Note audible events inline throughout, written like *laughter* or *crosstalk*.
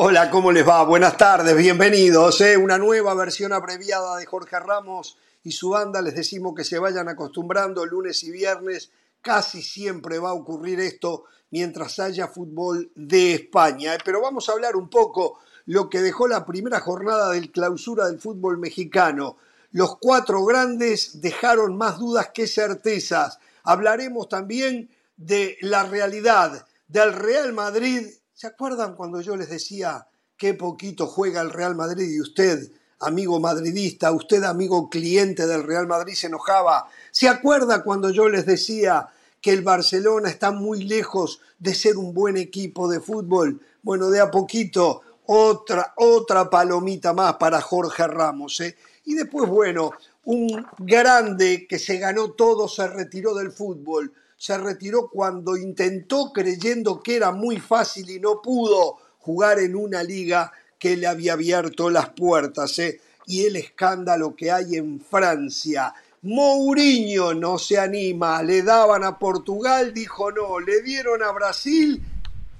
Hola, ¿cómo les va? Buenas tardes, bienvenidos. ¿eh? Una nueva versión abreviada de Jorge Ramos y su banda. Les decimos que se vayan acostumbrando lunes y viernes. Casi siempre va a ocurrir esto mientras haya fútbol de España. ¿eh? Pero vamos a hablar un poco lo que dejó la primera jornada del clausura del fútbol mexicano. Los cuatro grandes dejaron más dudas que certezas. Hablaremos también de la realidad del Real Madrid. ¿Se acuerdan cuando yo les decía qué poquito juega el Real Madrid y usted, amigo madridista, usted, amigo cliente del Real Madrid, se enojaba? ¿Se acuerda cuando yo les decía que el Barcelona está muy lejos de ser un buen equipo de fútbol? Bueno, de a poquito, otra, otra palomita más para Jorge Ramos. ¿eh? Y después, bueno, un grande que se ganó todo se retiró del fútbol se retiró cuando intentó creyendo que era muy fácil y no pudo jugar en una liga que le había abierto las puertas. ¿eh? Y el escándalo que hay en Francia. Mourinho no se anima, le daban a Portugal, dijo no, le dieron a Brasil,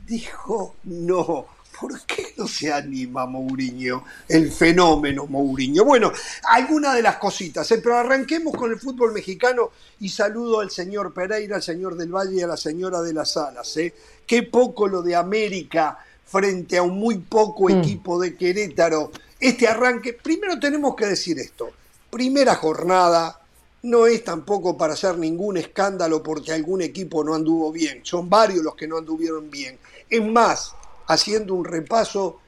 dijo no. ¿Por qué no se anima Mourinho? El fenómeno Mourinho. Bueno, alguna de las cositas, ¿eh? pero arranquemos con el fútbol mexicano y saludo al señor Pereira, al señor del Valle y a la señora de las Alas. ¿eh? Qué poco lo de América frente a un muy poco mm. equipo de Querétaro. Este arranque, primero tenemos que decir esto. Primera jornada, no es tampoco para hacer ningún escándalo porque algún equipo no anduvo bien. Son varios los que no anduvieron bien. Es más, haciendo un repaso,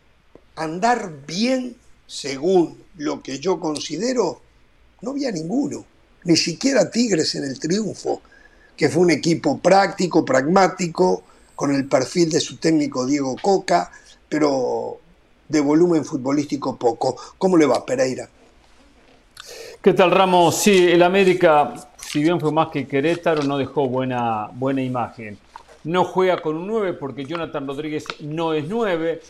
andar bien según lo que yo considero, no había ninguno, ni siquiera Tigres en el triunfo, que fue un equipo práctico, pragmático, con el perfil de su técnico Diego Coca, pero de volumen futbolístico poco. ¿Cómo le va, Pereira? ¿Qué tal, Ramos? Sí, el América, si bien fue más que Querétaro, no dejó buena, buena imagen no juega con un 9 porque Jonathan Rodríguez no es 9.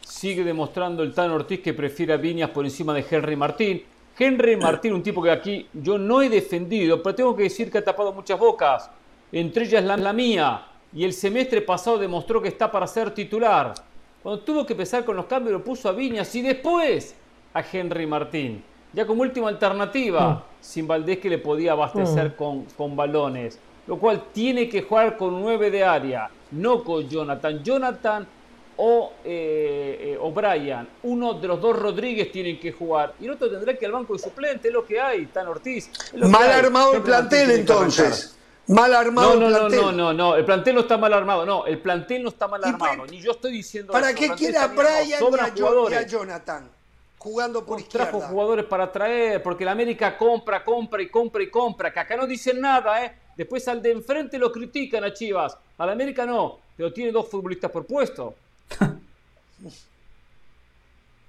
Sigue demostrando el Tan Ortiz que prefiere a Viñas por encima de Henry Martín. Henry Martín, un tipo que aquí yo no he defendido, pero tengo que decir que ha tapado muchas bocas, entre ellas la, la mía. Y el semestre pasado demostró que está para ser titular. Cuando tuvo que empezar con los cambios lo puso a Viñas y después a Henry Martín. Ya como última alternativa, mm. sin Valdés que le podía abastecer mm. con, con balones lo cual tiene que jugar con 9 de área, no con Jonathan. Jonathan o, eh, eh, Brian, uno de los dos Rodríguez tienen que jugar y el otro tendrá que ir al banco de suplente, es lo que hay, Tan Ortiz. Mal armado el plantel entonces. Mal armado no, no, el plantel. No, no, no, el plantel no está mal armado, no, el plantel no está mal armado, ni yo estoy diciendo ¿Para qué quiere a Brian y a, Jonathan? Jugando por izquierda. Trajo jugadores para traer, porque la América compra, compra y compra y compra, que acá no dicen nada, ¿eh? Después al de enfrente lo critican a Chivas. A la América no, pero tiene dos futbolistas por puesto. *laughs*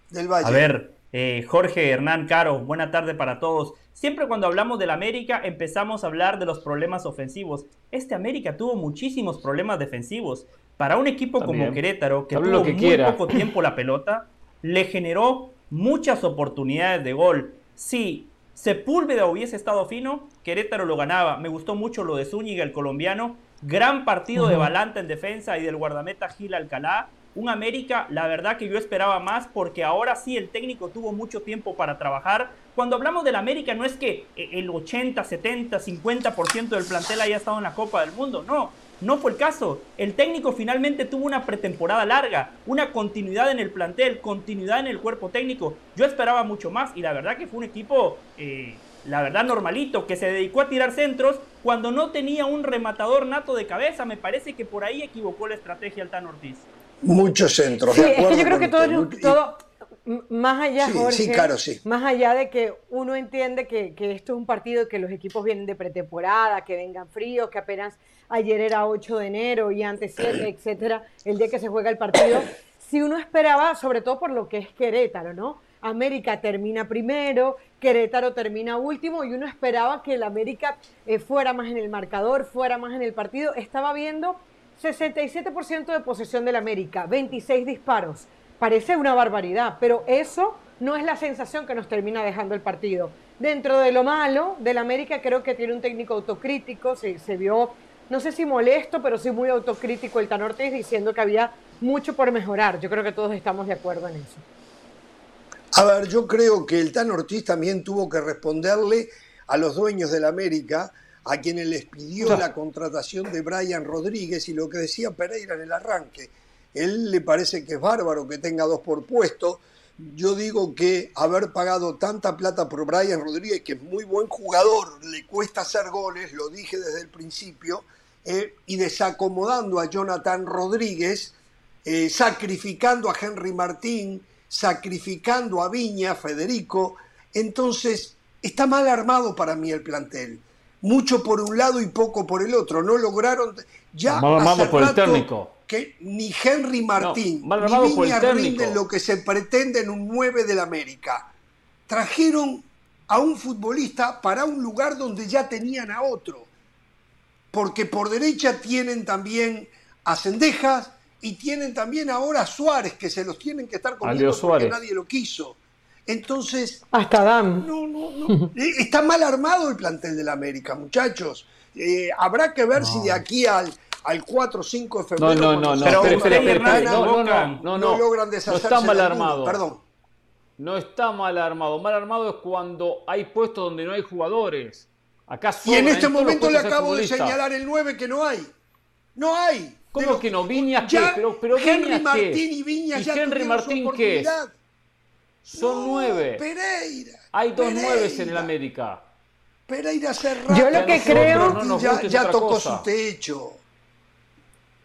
Del Valle. A ver, eh, Jorge Hernán Caro, buena tarde para todos. Siempre cuando hablamos del América empezamos a hablar de los problemas ofensivos. Este América tuvo muchísimos problemas defensivos. Para un equipo como Querétaro, que tuvo muy poco tiempo la pelota, le generó muchas oportunidades de gol. Sí, Sepúlveda hubiese estado fino, Querétaro lo ganaba. Me gustó mucho lo de Zúñiga, el colombiano. Gran partido de Balanta en defensa y del guardameta Gil Alcalá. Un América, la verdad que yo esperaba más porque ahora sí el técnico tuvo mucho tiempo para trabajar. Cuando hablamos del América no es que el 80, 70, 50% del plantel haya estado en la Copa del Mundo, no. No fue el caso. El técnico finalmente tuvo una pretemporada larga, una continuidad en el plantel, continuidad en el cuerpo técnico. Yo esperaba mucho más y la verdad que fue un equipo, eh, la verdad, normalito, que se dedicó a tirar centros cuando no tenía un rematador nato de cabeza. Me parece que por ahí equivocó la estrategia Altan Ortiz. Muchos centros. Sí, es que yo creo que todo, más allá, sí, claro, sí. más allá de que uno entiende que, que, esto es un partido que los equipos vienen de pretemporada, que vengan fríos, que apenas ayer era 8 de enero y antes 7, etcétera, el día que se juega el partido. Si uno esperaba, sobre todo por lo que es Querétaro, ¿no? América termina primero, Querétaro termina último y uno esperaba que el América eh, fuera más en el marcador, fuera más en el partido. Estaba viendo 67% de posesión del América, 26 disparos. Parece una barbaridad, pero eso no es la sensación que nos termina dejando el partido. Dentro de lo malo del América creo que tiene un técnico autocrítico, se, vio no sé si molesto, pero sí muy autocrítico el Tan diciendo que había mucho por mejorar. Yo creo que todos estamos de acuerdo en eso. A ver, yo creo que el Tan Ortiz también tuvo que responderle a los dueños del América, a quienes les pidió la contratación de Brian Rodríguez y lo que decía Pereira en el arranque. Él le parece que es bárbaro que tenga dos por puesto. Yo digo que haber pagado tanta plata por Brian Rodríguez, que es muy buen jugador, le cuesta hacer goles, lo dije desde el principio, eh, y desacomodando a Jonathan Rodríguez, eh, sacrificando a Henry Martín, sacrificando a Viña, Federico. Entonces, está mal armado para mí el plantel. Mucho por un lado y poco por el otro. No lograron. Ya hace por el técnico. que ni Henry Martín ni Viña rinden lo que se pretende en un 9 del América. Trajeron a un futbolista para un lugar donde ya tenían a otro. Porque por derecha tienen también a Cendejas, y tienen también ahora a Suárez, que se los tienen que estar comiendo porque nadie lo quiso. Entonces. Hasta Dan. No, no, no. *laughs* Eh, está mal armado el plantel de la América, muchachos. Eh, habrá que ver si de aquí al, al 4 o 5 de febrero. No, no, no, no. no, no, no, no, logran deshacerse. No está mal armado. Perdón. No está mal armado. Mal armado es cuando hay puestos donde no hay jugadores. Acá y en este momento le acabo de señalar el 9 que no hay. No hay. ¿Cómo que no? Viñas qué? Pero, pero Henry Martín y Viñas ya Henry Martín qué es? Son nueve. Pereira. Hay dos nueves en el América. Pereira cerrado. Yo lo que creo. No ya, tocó su techo.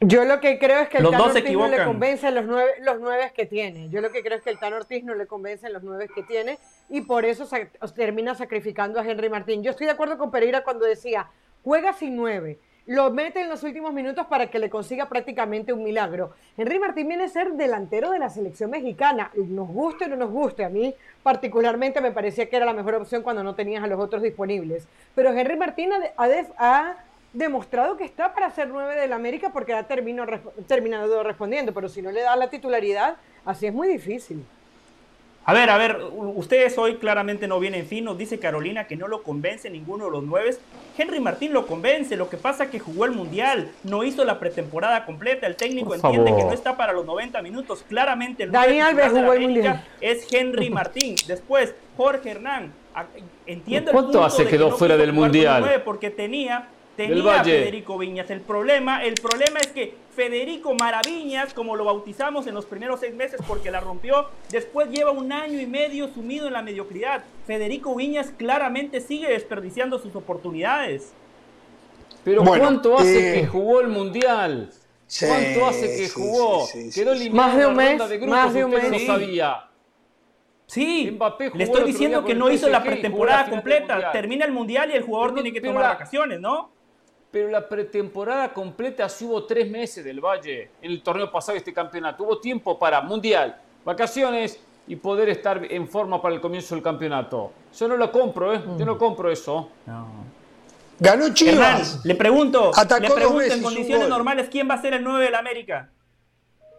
Yo lo que creo es que el Tan Ortiz no le convence los nueve, los nueve que tiene. Yo lo que creo es que el Tan Ortiz no le convence los nueve que tiene y por eso termina sacrificando a Henry Martín. Yo estoy de acuerdo con Pereira cuando decía, juega sin nueve lo mete en los últimos minutos para que le consiga prácticamente un milagro. Henry Martín viene a ser delantero de la selección mexicana, nos guste o no nos guste, a mí particularmente me parecía que era la mejor opción cuando no tenías a los otros disponibles. Pero Henry Martín ha, demostrado que está para ser nueve del América porque ha terminado respondiendo, pero si no le da la titularidad, así es muy difícil. A ver, a ver, ustedes hoy claramente no vienen fin. Nos dice Carolina que no lo convence ninguno de los nueve. Henry Martín lo convence. Lo que pasa es que jugó el Mundial, no hizo la pretemporada completa. El técnico entiende que no está para los 90 minutos. Claramente el Dani Alves jugó el Mundial. Es Henry Martín. Después, Jorge Hernán. Entiendo el ¿Cuánto hace que quedó fuera del Mundial? Porque tenía tenía Federico Viñas. El problema, el problema es que Federico Maraviñas, como lo bautizamos en los primeros seis meses porque la rompió, después lleva un año y medio sumido en la mediocridad. Federico Viñas claramente sigue desperdiciando sus oportunidades. Pero ¿cuánto hace eh, que jugó el Mundial? ¿Cuánto hace que jugó? Quedó más de un mes, más de un mes. No sabía. Sí, le estoy diciendo que no hizo la pretemporada completa. Termina el mundial y el jugador tiene que tomar vacaciones, ¿no? Pero la pretemporada completa sí hubo tres meses del Valle en el torneo pasado de este campeonato. Hubo tiempo para mundial, vacaciones y poder estar en forma para el comienzo del campeonato. Yo no lo compro, ¿eh? Yo no compro eso. Ganó Chivas. le pregunto, le pregunto en condiciones normales quién va a ser el 9 del América.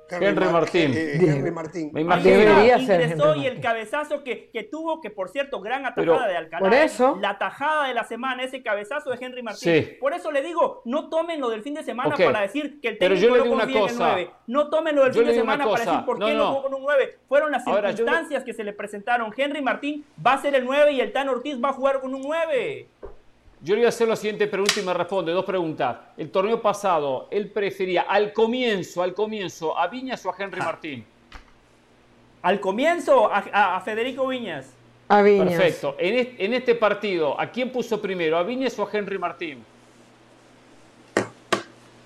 Henry Martín. Eh, Henry Martín. Me imagino. Ingresó y el cabezazo que, que, tuvo, que por cierto, gran atajada de Alcalá. Por eso. La tajada de la semana, ese cabezazo de Henry Martín. Por eso le digo, no tomen lo del fin de semana para decir que el técnico no confía en el 9. No tomen lo del fin de semana para decir por qué no, jugó con un 9. Fueron las circunstancias que se le presentaron. Henry Martín va a ser el 9 y el Tan Ortiz va a jugar con un 9. Yo le voy a hacer la siguiente pregunta y me responde. Dos preguntas. El torneo pasado, él prefería al comienzo, al comienzo, a Viñas o a Henry ah. Martín. Al comienzo, a, Federico Viñas. A Viñas. Perfecto. En este, partido, ¿a quién puso primero? ¿A Viñas o a Henry Martín?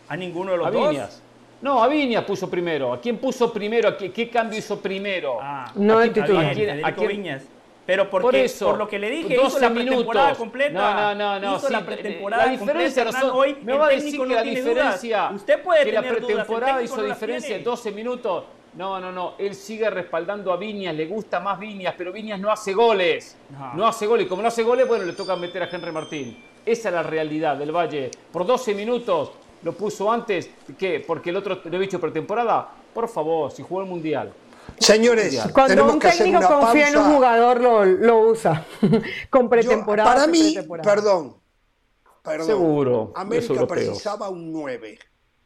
A ninguno de los a dos. Viñas. No, a Viñas puso primero. ¿A quién puso primero? ¿Qué, cambio hizo primero? Ah, no el titular. ¿A quién, Viñas. Pero porque, por, eso, por lo que le dije, hizo la pretemporada completa. No, no, no. Hizo la pretemporada la diferencia completa. hoy me va a decir que la diferencia. Usted puede que tener la pretemporada hizo diferencia en 12 minutos. No, no, no. Él sigue respaldando a Viñas, le gusta más Viñas, pero Viñas no hace goles. No. hace goles. Como no hace goles, bueno, le toca meter a Henry Martín. Esa es la realidad del Valle. Por 12 minutos lo puso antes. ¿Qué? Porque el otro lo he dicho pretemporada. Por favor, si jugó el Mundial. Señores, cuando un técnico confía en un jugador lo, usa *laughs* con pretemporada. para mí, perdón, perdón. Seguro. América precisaba un 9.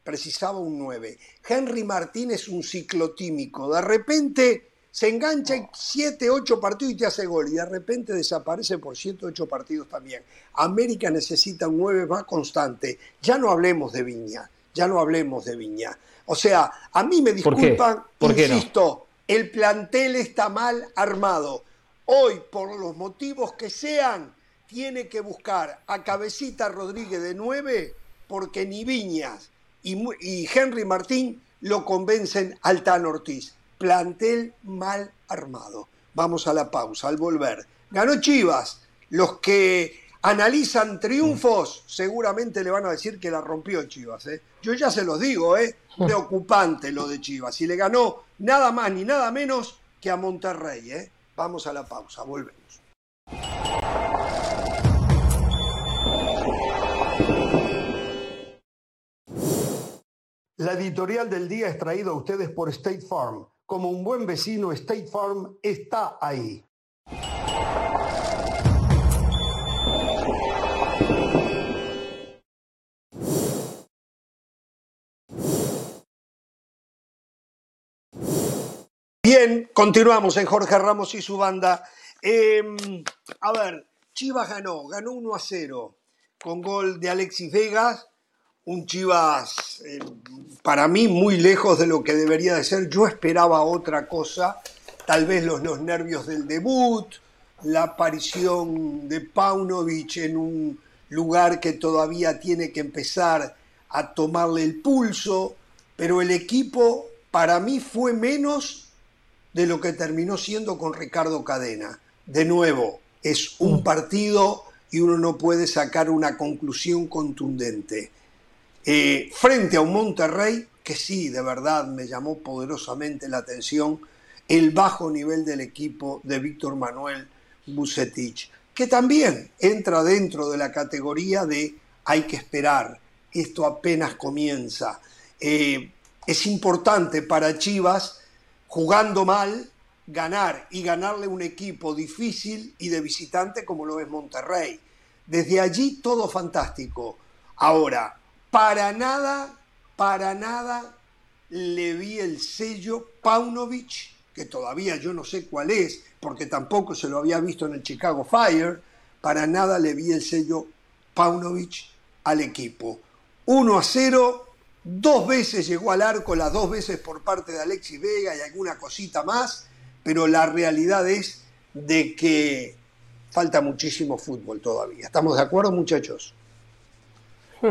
precisaba un 9. Henry Martín es un ciclotímico. De repente se engancha en 7, 8 partidos y te hace gol. Y de repente desaparece por 7, 8 partidos también. América necesita un 9 más constante. Ya no hablemos de Viña. Ya no hablemos de Viña. O sea, a mí me disculpan, insisto, el plantel está mal armado. Hoy, por los motivos que sean, tiene que buscar a Cabecita Rodríguez de 9 porque ni Viñas y, Henry Martín lo convencen al Tan Ortiz. Plantel mal armado. Vamos a la pausa, al volver. Ganó Chivas. Los que analizan triunfos seguramente le van a decir que la rompió Chivas. ¿eh? Yo ya se los digo, ¿eh? preocupante lo de Chivas. Y le ganó nada más ni nada menos que a Monterrey. ¿eh? Vamos a la pausa, volvemos. La editorial del día es traída a ustedes por State Farm. Como un buen vecino, State Farm está ahí. Bien, continuamos en Jorge Ramos y su banda. Em, a ver, Chivas ganó, ganó 1 a 0 con gol de Alexis Vegas un Chivas eh, para mí muy lejos de lo que debería de ser. Yo esperaba otra cosa, tal vez los, los nervios del debut, la aparición de Paunovic en un lugar que todavía tiene que empezar a tomarle el pulso, pero el equipo para mí fue menos de lo que terminó siendo con Ricardo Cadena. De nuevo, es un partido y uno no puede sacar una conclusión contundente. Eh, frente a un Monterrey que sí, de verdad me llamó poderosamente la atención el bajo nivel del equipo de Víctor Manuel Bucetich, que también entra dentro de la categoría de hay que esperar, esto apenas comienza. Eh, es importante para Chivas, jugando mal, ganar y ganarle un equipo difícil y de visitante como lo es Monterrey. Desde allí todo fantástico. Ahora, para nada, para nada le vi el sello Paunovic, que todavía yo no sé cuál es, porque tampoco se lo había visto en el Chicago Fire, para nada le vi el sello Paunovic al equipo. 1 a 0, dos veces llegó al arco, las dos veces por parte de Alexis Vega y alguna cosita más, pero la realidad es de que falta muchísimo fútbol todavía. ¿Estamos de acuerdo, muchachos?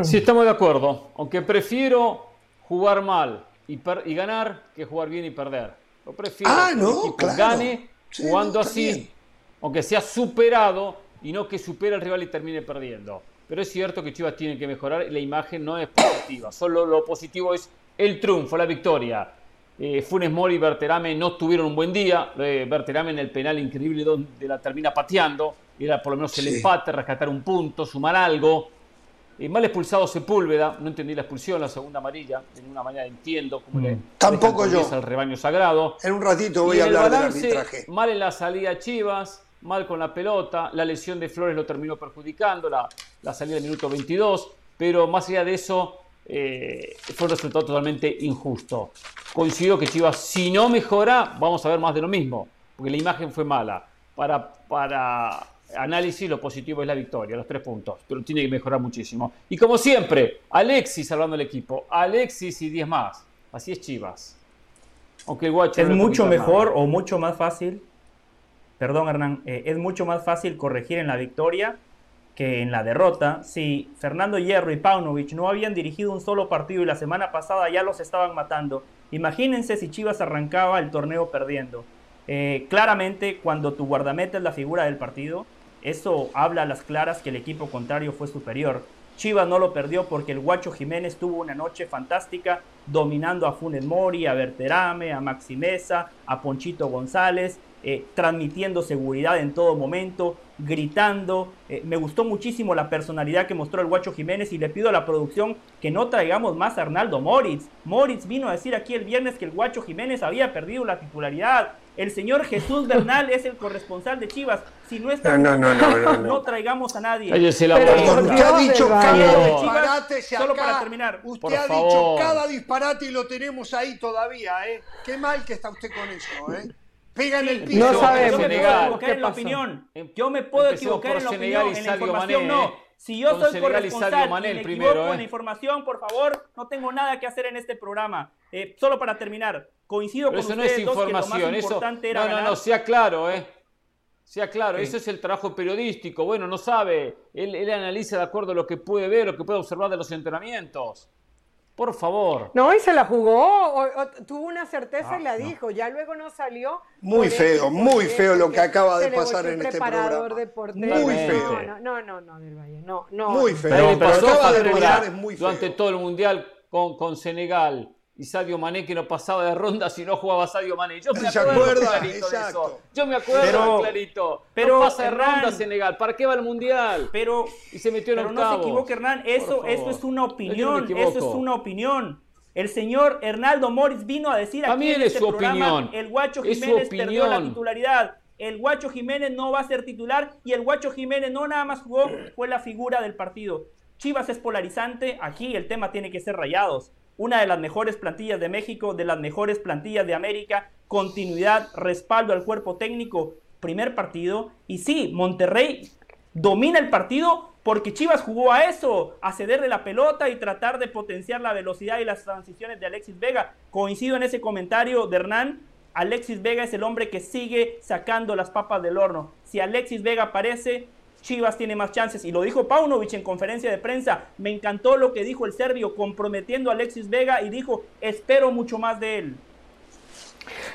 Sí, estamos de acuerdo. Aunque prefiero jugar mal y, ganar que jugar bien y perder. Lo prefiero ah, no, que gane jugando así, aunque sea superado y no que supere al rival y termine perdiendo. Pero es cierto que Chivas tiene que mejorar y la imagen no es positiva. Solo lo positivo es el triunfo, la victoria. Eh, Funes Mori y Berterame no tuvieron un buen día. Eh, Berterame en el penal increíble donde la termina pateando. Era por lo menos el empate, rescatar un punto, sumar algo. Y mal expulsado Sepúlveda, no entendí la expulsión, la segunda amarilla, de ninguna manera entiendo cómo le mm. Tampoco yo. al rebaño sagrado. En un ratito voy a hablar del arbitraje. Mal en la salida Chivas, mal con la pelota, la lesión de Flores lo terminó perjudicando, la, la salida del minuto 22, pero más allá de eso, eh, fue un resultado totalmente injusto. Coincido que Chivas, si no mejora, vamos a ver más de lo mismo, porque la imagen fue mala. Para, para análisis, lo positivo es la victoria, los tres puntos, pero tiene que mejorar muchísimo. Y como siempre, Alexis salvando el equipo, Alexis y 10 más. Así es Chivas. Aunque el es mucho mejor o mucho más fácil, perdón Hernán, eh, es mucho más fácil corregir en la victoria que en la derrota. Si Fernando Hierro y Paunovic no habían dirigido un solo partido y la semana pasada ya los estaban matando, imagínense si Chivas arrancaba el torneo perdiendo. Eh, claramente, cuando tu guardameta es la figura del partido, eso habla a las claras que el equipo contrario fue superior. Chivas no lo perdió porque el Guacho Jiménez tuvo una noche fantástica dominando a Funes Mori, a Berterame, a Maxi Mesa, a Ponchito González, eh, transmitiendo seguridad en todo momento, gritando. Eh, me gustó muchísimo la personalidad que mostró el Guacho Jiménez y le pido a la producción que no traigamos más a Arnaldo Moritz. Moritz vino a decir aquí el viernes que el Guacho Jiménez había perdido la titularidad. El señor Jesús Bernal es el corresponsal de Chivas. Si no está, no, no, no, no, *laughs* traigamos a nadie. la Pero usted ha dicho cada disparate. Solo para terminar. Usted ha dicho cada disparate y lo tenemos ahí todavía, ¿eh? Qué mal que está usted con eso, ¿eh? Pega en el piso. No sabemos. Yo me puedo equivocar en la opinión. Yo me puedo equivocar en la opinión, en la información no. ¿eh? Si yo soy corresponsal y, me primero, equivoco en la ¿eh? información, por favor, no tengo nada que hacer en este programa. Eh, solo para terminar, coincido con eso ustedes no es información, eso, no, no, no, sea claro, ¿eh? Sea claro, eso es el trabajo periodístico. Bueno, no sabe, él, él analiza de acuerdo a lo que puede ver, lo que puede observar de los entrenamientos. Por favor. No, y se la jugó, tuvo una certeza y la dijo, ya luego no salió. Muy feo, muy feo lo que acaba de pasar en este programa. muy feo. No, no, no, del Valle, no, no. Muy feo. Pero, acaba de es muy feo. Durante todo el mundial con, con Senegal y Sadio Mané que no pasaba de ronda si no jugaba Sadio Mané. Yo me acuerdo clarito de eso. Yo me acuerdo pero, clarito. Pero no pasa de ronda Senegal. ¿Para qué va el mundial? Pero y se metió en pero no se equivoque Hernán. Eso, eso es una opinión. Eso es una opinión. El señor Hernaldo Moritz vino a decir aquí en este programa opinión. el Guacho Jiménez perdió la titularidad. El Guacho Jiménez no va a ser titular y el Guacho Jiménez no nada más jugó, fue la figura del partido. Chivas es polarizante, aquí el tema tiene que ser rayados una de las mejores plantillas de México, de las mejores plantillas de América, continuidad, respaldo al cuerpo técnico, primer partido. Y sí, Monterrey domina el partido porque Chivas jugó a eso, a cederle la pelota y tratar de potenciar la velocidad y las transiciones de Alexis Vega. Coincido en ese comentario de Hernán. Alexis Vega es el hombre que sigue sacando las papas del horno. Si Alexis Vega aparece, Chivas tiene más chances. Y lo dijo Paunovic en conferencia de prensa. Me encantó lo que dijo el serbio, comprometiendo a Alexis Vega y dijo, espero mucho más de él.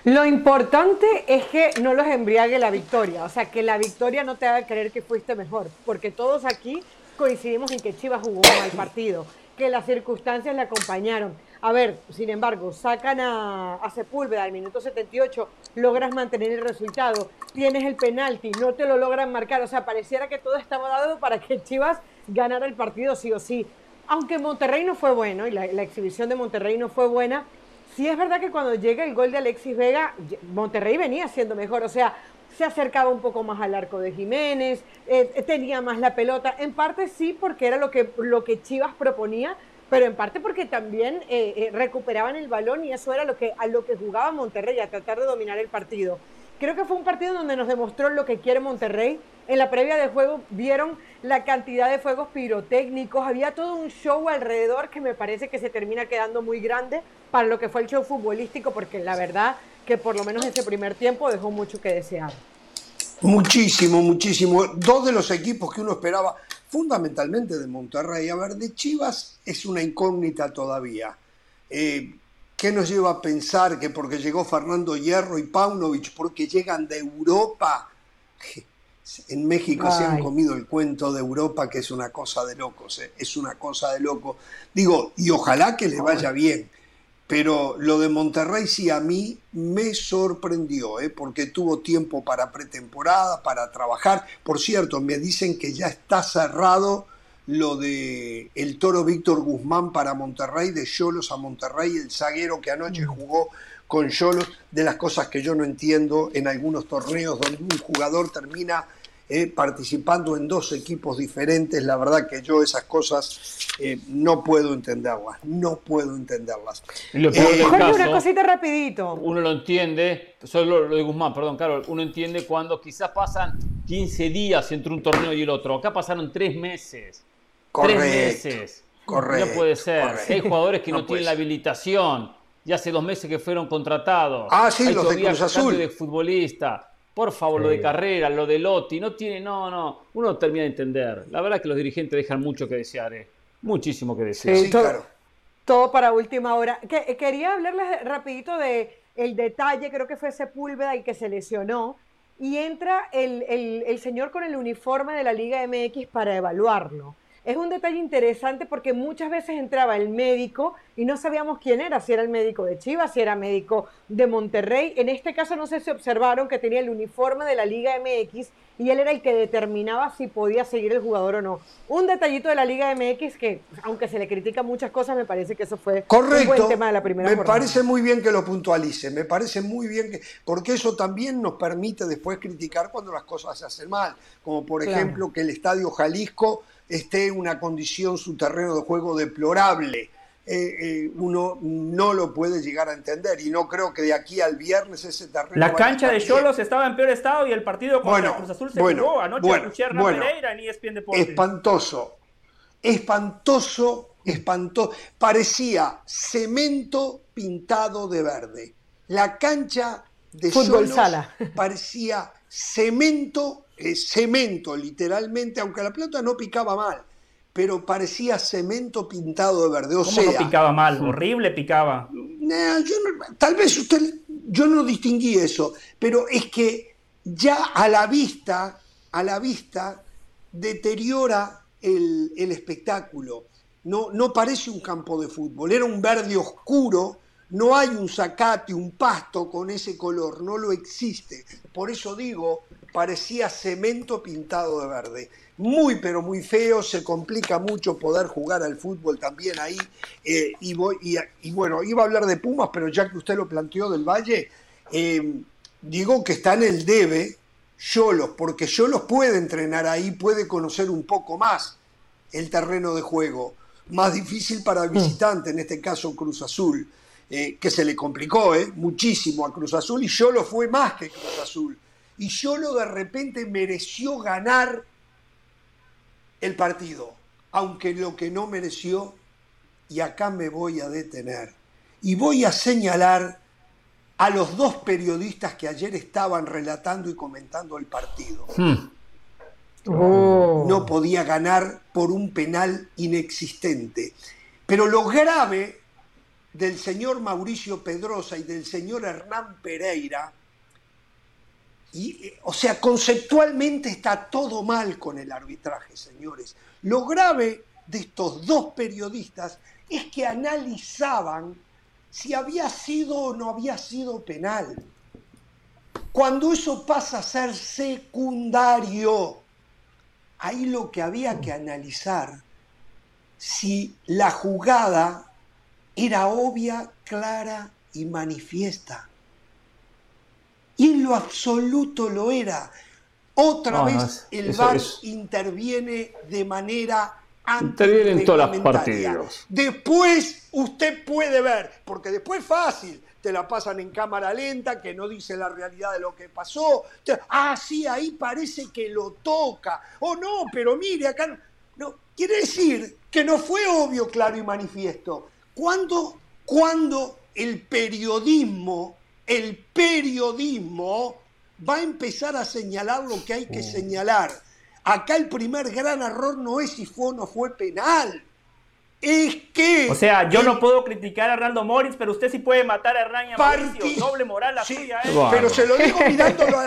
Lo importante es que no los embriague la victoria, o sea, que la victoria no te haga creer que fuiste mejor, porque todos aquí coincidimos en que Chivas jugó mal partido, que las circunstancias le acompañaron. A ver, sin embargo, sacan a, Sepúlveda al minuto 78, logras mantener el resultado, tienes el penalti, no te lo logran marcar. O sea, pareciera que todo estaba dado para que Chivas ganara el partido sí o sí. Aunque Monterrey no fue bueno y la, exhibición de Monterrey no fue buena, sí es verdad que cuando llega el gol de Alexis Vega, Monterrey venía siendo mejor. O sea, se acercaba un poco más al arco de Jiménez, eh, tenía más la pelota. En parte sí, porque era lo que, lo que Chivas proponía, pero en parte porque también eh, eh, recuperaban el balón y eso era lo que, a lo que jugaba Monterrey, a tratar de dominar el partido. Creo que fue un partido donde nos demostró lo que quiere Monterrey. En la previa de juego vieron la cantidad de fuegos pirotécnicos, había todo un show alrededor que me parece que se termina quedando muy grande para lo que fue el show futbolístico, porque la verdad que por lo menos ese primer tiempo dejó mucho que desear. Muchísimo, muchísimo. Dos de los equipos que uno esperaba fundamentalmente de Monterrey. A ver, de Chivas es una incógnita todavía. Eh, ¿Qué nos lleva a pensar que porque llegó Fernando Hierro y Paunovic, porque llegan de Europa, en México se han comido el cuento de Europa, que es una cosa de locos, eh, es una cosa de loco. Digo, y ojalá que le vaya bien. Pero lo de Monterrey sí a mí me sorprendió, ¿eh? porque tuvo tiempo para pretemporada, para trabajar. Por cierto, me dicen que ya está cerrado lo de el toro Víctor Guzmán para Monterrey, de Cholos a Monterrey, el zaguero que anoche mm. jugó con Cholos, de las cosas que yo no entiendo en algunos torneos donde un jugador termina eh, participando en dos equipos diferentes. La verdad que yo esas cosas eh, no puedo entenderlas, no puedo entenderlas. Eh, una cosita rapidito. Uno lo entiende, solo lo de Guzmán, perdón, Carol, uno entiende cuando quizás pasan 15 días entre un torneo y el otro. Acá pasaron tres meses. Correcto, tres meses. Correcto. No puede ser. Hay jugadores que no, tienen la habilitación. Ya hace dos meses que fueron contratados. Ah, sí, los de Cruz Azul. de futbolista. Por favor, lo de carrera, lo de Lotti, no tiene, no, no, uno termina de entender. La verdad es que los dirigentes dejan mucho que desear, eh. muchísimo que desear. Sí, todo, todo, para última hora. Que, quería hablarles rapidito de el detalle, creo que fue Sepúlveda el que se lesionó, y entra el, el, el señor con el uniforme de la Liga MX para evaluarlo. es un detalle interesante porque muchas veces entraba el médico y no sabíamos quién era, si era el médico de Chivas, si era médico de Monterrey. En este caso no sé si observaron que tenía el uniforme de la Liga MX y él era el que determinaba si podía seguir el jugador o no. Un detallito de la Liga MX que, aunque se le critica muchas cosas, me parece que eso fue un buen tema de la primera Me parece muy bien que lo puntualice, me parece muy bien que, porque eso también nos permite después criticar cuando las cosas se hacen mal, como por ejemplo que el Estadio Jalisco esté en una condición, su terreno de juego deplorable. Eh, eh, uno no lo puede llegar a entender y no creo que de aquí al viernes ese terreno... La cancha de Cholos estaba en peor estado y el partido contra Cruz Azul se jugó anoche bueno, bueno, Pereira en ESPN Deportes. Espantoso, espantoso, espantoso. Parecía cemento pintado de verde. La cancha de Fútbol sala. *laughs* parecía cemento cemento literalmente, aunque la pelota no picaba mal, pero parecía cemento pintado de verde. O ¿Cómo no picaba mal? Horrible picaba. tal vez usted, yo no distinguí eso, pero es que ya a la vista, a la vista, deteriora el, el espectáculo. No, no parece un campo de fútbol, era un verde oscuro, no hay un zacate, un pasto con ese color, no lo existe. Por eso digo, parecía cemento pintado de verde. Muy, pero muy feo, se complica mucho poder jugar al fútbol también ahí. Eh, y, voy, y, bueno, iba a hablar de Pumas, pero ya que usted lo planteó del Valle, eh, digo que está en el debe Yolos, porque Yolos puede entrenar ahí, puede conocer un poco más el terreno de juego. Más difícil para el mm. visitante, en este caso Cruz Azul, eh, que se le complicó muchísimo a Cruz Azul y Yolos fue más que Cruz Azul y Yolo de repente mereció ganar el partido, aunque lo que no mereció, y acá me voy a detener, y voy a señalar a los dos periodistas que ayer estaban relatando y comentando el partido. Hmm. Oh. No podía ganar por un penal inexistente. Pero lo grave del señor Mauricio Pedrosa y del señor Hernán Pereira o sea, conceptualmente está todo mal con el arbitraje, señores. Lo grave de estos dos periodistas es que analizaban si había sido o no había sido penal. Cuando eso pasa a ser secundario, ahí lo que había que analizar, si la jugada era obvia, clara y manifiesta. Y en lo absoluto lo era. Otra vez el VAR interviene de manera Interviene en todos los partidos. Después usted puede ver, porque después es fácil, te la pasan en cámara lenta, que no dice la realidad de lo que pasó. ah, sí, ahí parece que lo toca. O oh, no, pero mire, acá no. Quiere decir que no fue obvio, claro y manifiesto. ¿Cuándo, cuando el periodismo el periodismo va a empezar a señalar lo que hay que señalar. Acá el primer gran error no es si fue o no fue penal. Es que. O sea, yo no puedo criticar a Arnaldo Moritz, pero usted sí puede matar a Hernán y Doble moral la suya, ¿eh? Pero se lo digo *laughs* mirándolo.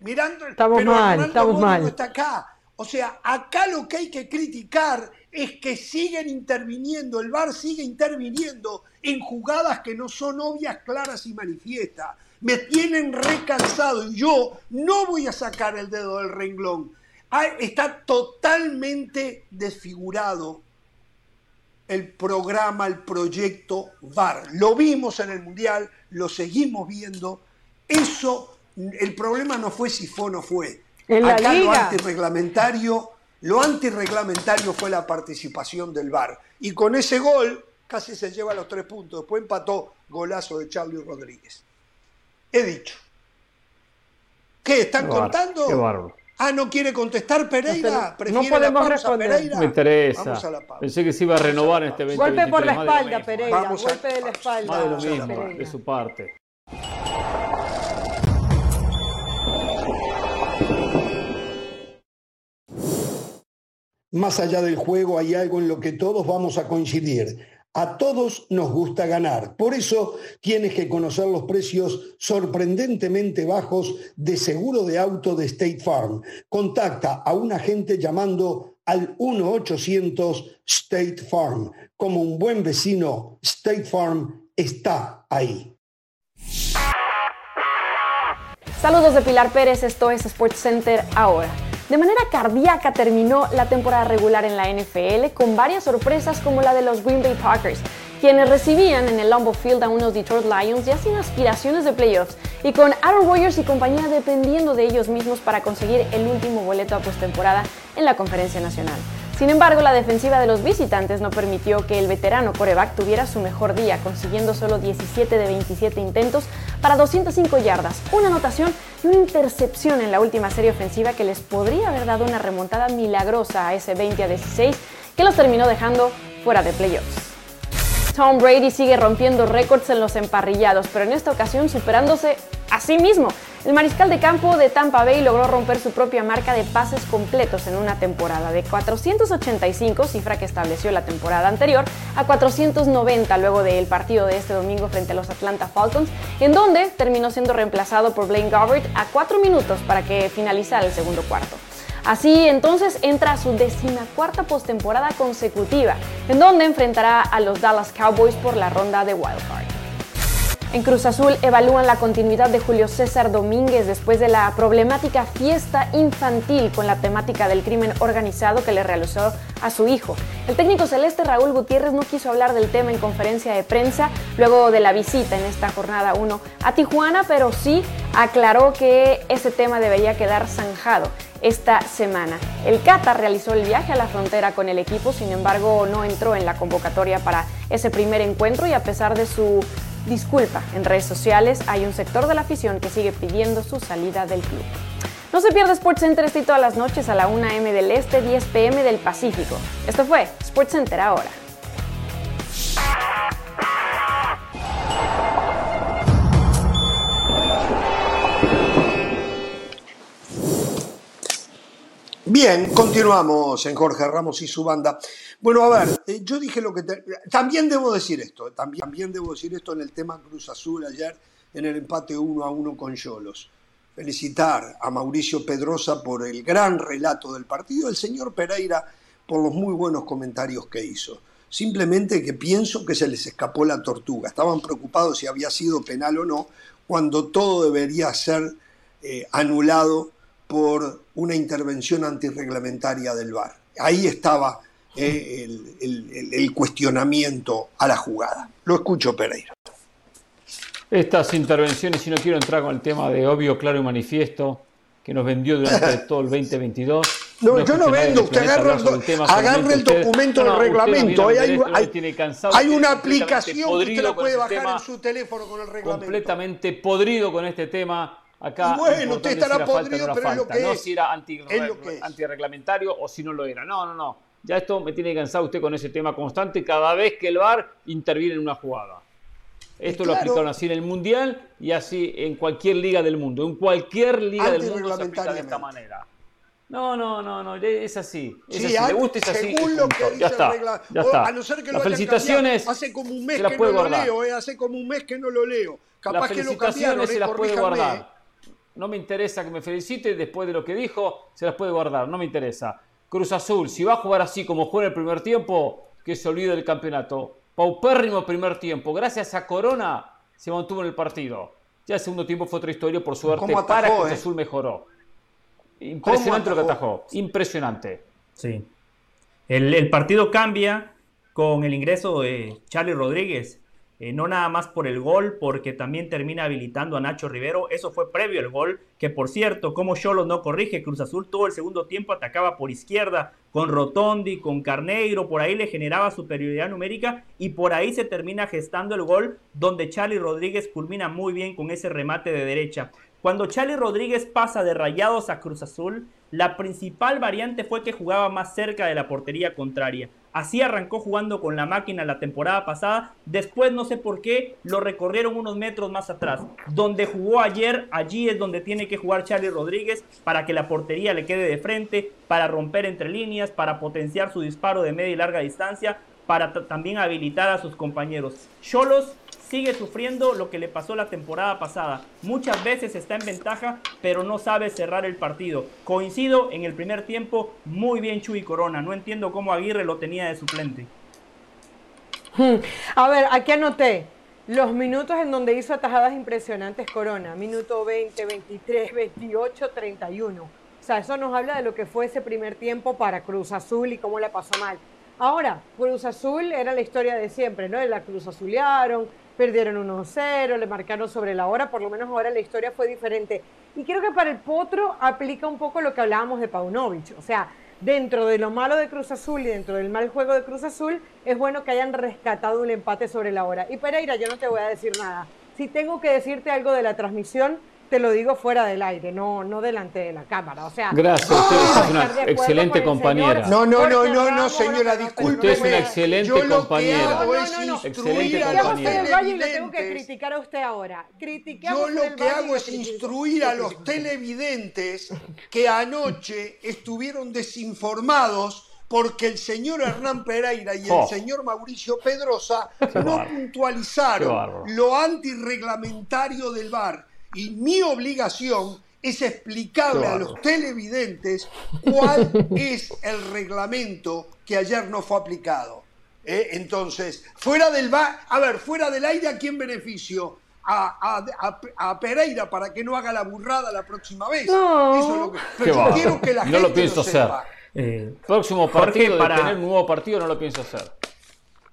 mirando, estamos pero mal, estamos mal. No está acá. O sea, acá lo que hay que criticar es que siguen interviniendo, el VAR sigue interviniendo en jugadas que no son obvias, claras y manifiestas. Me tienen recansado y yo no voy a sacar el dedo del renglón. Está totalmente desfigurado el programa, el proyecto VAR. Lo vimos en el Mundial, lo seguimos viendo. Eso, el problema no fue si fue o no fue. En la Acá lo antirreglamentario lo antirreglamentario fue la participación del VAR. Y con ese gol casi se lleva los tres puntos. Después empató golazo de Charlie Rodríguez. He dicho. ¿Qué? ¿Están contando? Qué bárbaro. Ah, ¿no quiere contestar Pereira? no podemos responder. Pereira? Me interesa. Pensé que se iba a renovar en este evento. Golpe por la espalda, Pereira. Golpe de la espalda. Más de lo mismo, de su parte. Más allá del juego hay algo en lo que todos vamos a coincidir. A todos nos gusta ganar. Por eso tienes que conocer los precios sorprendentemente bajos de seguro de auto de State Farm. Contacta a un agente llamando al 1-800 State Farm. Como un buen vecino, State Farm está ahí. Saludos de Pilar Pérez, esto es Sports Center ahora. De manera cardíaca terminó la temporada regular en la NFL con varias sorpresas como la de los Green Bay Packers, quienes recibían en el Lambeau Field a unos Detroit Lions ya sin aspiraciones de playoffs y con Aaron Rodgers y compañía dependiendo de ellos mismos para conseguir el último boleto a postemporada en la Conferencia Nacional. Sin embargo, la defensiva de los visitantes no permitió que el veterano coreback tuviera su mejor día, consiguiendo solo 17 de 27 intentos para 205 yardas, una anotación y una intercepción en la última serie ofensiva que les podría haber dado una remontada milagrosa a ese 20 a 16 que los terminó dejando fuera de playoffs. Tom Brady sigue rompiendo récords en los emparrillados, pero en esta ocasión superándose a sí mismo. El mariscal de campo de Tampa Bay logró romper su propia marca de pases completos en una temporada de 485, cifra que estableció la temporada anterior, a 490 luego del partido de este domingo frente a los Atlanta Falcons, en donde terminó siendo reemplazado por Blaine Gabbert a cuatro minutos para que finalizara el segundo cuarto. Así entonces entra a su decimacuarta postemporada consecutiva, en donde enfrentará a los Dallas Cowboys por la ronda de Wildcard. En Cruz Azul evalúan la continuidad de Julio César Domínguez después de la problemática fiesta infantil con la temática del crimen organizado que le realizó a su hijo. El técnico celeste Raúl Gutiérrez no quiso hablar del tema en conferencia de prensa luego de la visita en esta jornada 1 a Tijuana, pero sí aclaró que ese tema debería quedar zanjado esta semana. El Cata realizó el viaje a la frontera con el equipo, sin embargo no entró en la convocatoria para ese primer encuentro y a pesar de su disculpa en redes sociales, hay un sector de la afición que sigue pidiendo su salida del club. No se pierda SportsCenter este y todas las noches a la 1 m del Este, 10 pm del Pacífico. Esto fue SportsCenter ahora. Bien, continuamos en Jorge Ramos y su banda. Bueno, a ver, eh, yo dije lo que... También debo decir esto, también, también debo decir esto en el tema Cruz Azul ayer, en el empate 1 a 1 con Yolos. Felicitar a Mauricio Pedrosa por el gran relato del partido, el señor Pereira por los muy buenos comentarios que hizo. Simplemente que pienso que se les escapó la tortuga. Estaban preocupados si había sido penal o no, cuando todo debería ser eh, anulado por una intervención antirreglamentaria del VAR. Ahí estaba eh, el, cuestionamiento a la jugada. Lo escucho, Pereira. Estas intervenciones, si no quiero entrar con el tema de obvio, claro y manifiesto, que nos vendió durante *laughs* todo el 2022. No, yo no vendo, usted agarra, el, documento del reglamento. Hay, una aplicación que usted la puede bajar en su teléfono con el reglamento. Completamente podrido con este tema Acá bueno, usted estará podrido, pero es lo que no es. si era anti, antirreglamentario o si no lo era. No, no, no. Ya esto me tiene cansado usted con ese tema constante cada vez que el VAR interviene en una jugada. Esto lo aplicaron así en el Mundial y así en cualquier liga del mundo. En cualquier liga del mundo se aplica de esta manera. No, no, no, no, es así. Es así. Le gusta es así. Según lo que dice ya está, ya está. A no ser que Las felicitaciones hace como un mes que no lo leo, eh, hace como un mes que no lo leo. Capaz las que lo cambiaron, se las puede guardar no me interesa que me felicite después de lo que dijo, se las puede guardar, no me interesa. Cruz Azul, si va a jugar así como juega en el primer tiempo, que se olvide del campeonato. Paupérrimo primer tiempo, gracias a Corona se mantuvo en el partido. Ya el segundo tiempo fue otra historia, por suerte, para Cruz eh? Azul mejoró. Impresionante lo que atajó, impresionante. Sí. El, el partido cambia con el ingreso de Charlie Rodríguez eh, no nada más por el gol, porque también termina habilitando a Nacho Rivero. Eso fue previo al gol, que por cierto, como Cholos no corrige, Cruz Azul todo el segundo tiempo atacaba por izquierda, con Rotondi, con Carneiro, por ahí le generaba superioridad numérica y por ahí se termina gestando el gol, donde Charlie Rodríguez culmina muy bien con ese remate de derecha. Cuando Charlie Rodríguez pasa de Rayados a Cruz Azul, la principal variante fue que jugaba más cerca de la portería contraria. Así arrancó jugando con la máquina la temporada pasada. Después no sé por qué lo recorrieron unos metros más atrás. Donde jugó ayer, allí es donde tiene que jugar Charlie Rodríguez para que la portería le quede de frente, para romper entre líneas, para potenciar su disparo de media y larga distancia, para también habilitar a sus compañeros. Cholos sigue sufriendo lo que le pasó la temporada pasada. Muchas veces está en ventaja, pero no sabe cerrar el partido. Coincido en el primer tiempo, muy bien Chuy Corona. No entiendo cómo Aguirre lo tenía de suplente. Hmm. A ver, aquí anoté los minutos en donde hizo atajadas impresionantes Corona. Minuto 20, 23, 28, 31. O sea, eso nos habla de lo que fue ese primer tiempo para Cruz Azul y cómo le pasó mal. Ahora, Cruz Azul era la historia de siempre, ¿no? La Cruz Azulearon, perdieron 1-0, le marcaron sobre la hora, por lo menos ahora la historia fue diferente. Y creo que para el Potro aplica un poco lo que hablábamos de Paunovic, o sea, dentro de lo malo de Cruz Azul y dentro del mal juego de Cruz Azul, es bueno que hayan rescatado un empate sobre la hora. Y Pereira, yo no te voy a decir nada. Si tengo que decirte algo de la transmisión, te lo digo fuera del aire, no, no delante de la cámara. O sea, gracias, usted es una excelente compañera. No, no, no, no, no, señora, disculpe. Usted es una excelente yo lo compañera. Que hago es no, no, no. Excelente compañera. Valle le tengo que criticar a usted ahora. Yo lo que hago es instruir a los televidentes que anoche estuvieron desinformados porque el señor Hernán Pereira y el oh. señor Mauricio Pedrosa no puntualizaron lo antirreglamentario del VAR y mi obligación es explicarle a los televidentes cuál *laughs* es el reglamento que ayer no fue aplicado. ¿eh? Entonces, fuera del a ver, fuera del aire, ¿a quién beneficio? A, a, Pereira para que no haga la burrada la próxima vez. Eso es lo que, pero yo quiero que la no gente lo pienso hacer. Eh, próximo partido, para... tener un nuevo partido, no lo pienso hacer.